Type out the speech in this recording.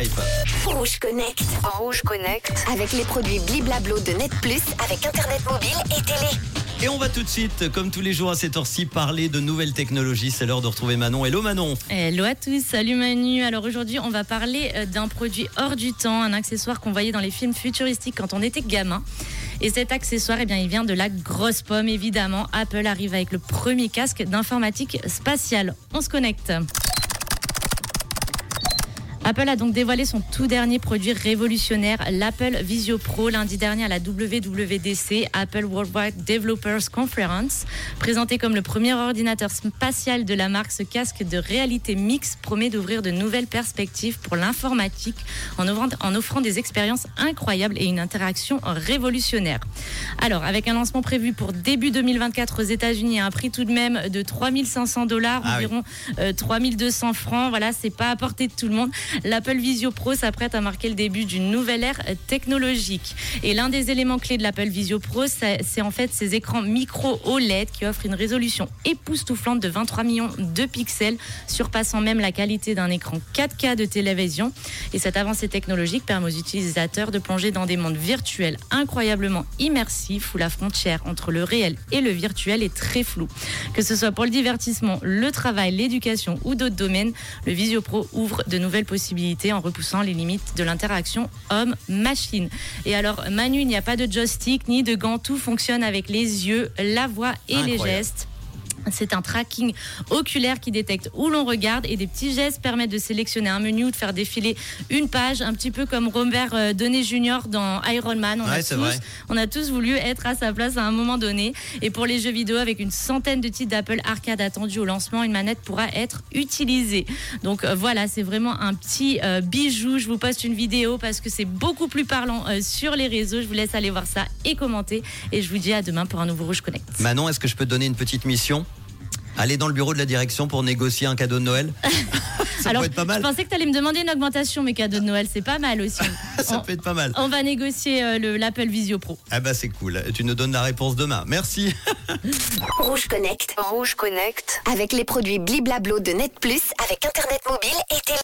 Hype. Rouge Connect. Rouge Connect. Avec les produits Bliblablo de Net Plus avec Internet mobile et télé. Et on va tout de suite, comme tous les jours à cette heure-ci, parler de nouvelles technologies. C'est l'heure de retrouver Manon. Hello Manon. Hello à tous, salut Manu. Alors aujourd'hui, on va parler euh, d'un produit hors du temps, un accessoire qu'on voyait dans les films futuristiques quand on était gamin. Et cet accessoire, eh bien, il vient de la grosse pomme, évidemment. Apple arrive avec le premier casque d'informatique spatiale. On se connecte. Apple a donc dévoilé son tout dernier produit révolutionnaire, l'Apple Visio Pro, lundi dernier à la WWDC, Apple Worldwide Developers Conference. Présenté comme le premier ordinateur spatial de la marque, ce casque de réalité mixte promet d'ouvrir de nouvelles perspectives pour l'informatique en offrant, en offrant des expériences incroyables et une interaction révolutionnaire. Alors, avec un lancement prévu pour début 2024 aux États-Unis à un prix tout de même de 3500 dollars, Ah environ euh, 3200 francs. Voilà, c'est pas à portée de tout le monde. L'Apple Visio Pro s'apprête à marquer le début d'une nouvelle ère technologique. Et l'un des éléments clés de l'Apple Visio Pro, c'est en fait ces écrans micro OLED qui offrent une résolution époustouflante de 23 millions de pixels, surpassant même la qualité d'un écran 4K de télévision. Et cette avancée technologique permet aux utilisateurs de plonger dans des mondes virtuels incroyablement immersifs où la frontière entre le réel et le virtuel est très floue. Que ce soit pour le divertissement, le travail, l'éducation ou d'autres domaines, le Visio Pro ouvre de nouvelles possibilités en repoussant les limites de l'interaction homme-machine. Et alors, Manu, il n'y a pas de joystick ni de gants, tout fonctionne avec les yeux, la voix et les gestes. C'est un tracking oculaire qui détecte où l'on regarde et des petits gestes permettent de sélectionner un menu ou de faire défiler une page, un petit peu comme Robert euh, Downey Jr. dans Iron Man. On, Ouais, a tous, vrai. on a tous voulu être à sa place à un moment donné. Et pour les jeux vidéo, avec une centaine de titres d'Apple Arcade attendus au lancement, une manette pourra être utilisée. Donc euh, voilà, c'est vraiment un petit euh, bijou. Je vous poste une vidéo parce que c'est beaucoup plus parlant euh, sur les réseaux. Je vous laisse aller voir ça et commenter. Et je vous dis à demain pour un nouveau Rouge Connect. Manon, est-ce que je peux te donner une petite mission? Aller dans le bureau de la direction pour négocier un cadeau de Noël Ça Alors, peut être pas mal. je pensais que tu allais me demander une augmentation, mes cadeaux de Noël. C'est pas mal aussi. Ça on, peut être pas mal. on va négocier euh, le- l'Apple Visio Pro. Ah bah c'est cool. Tu nous donnes la réponse demain. Merci. Rouge Connect. Rouge Connect. Avec les produits Bliblablo de Net Plus avec Internet mobile et télé.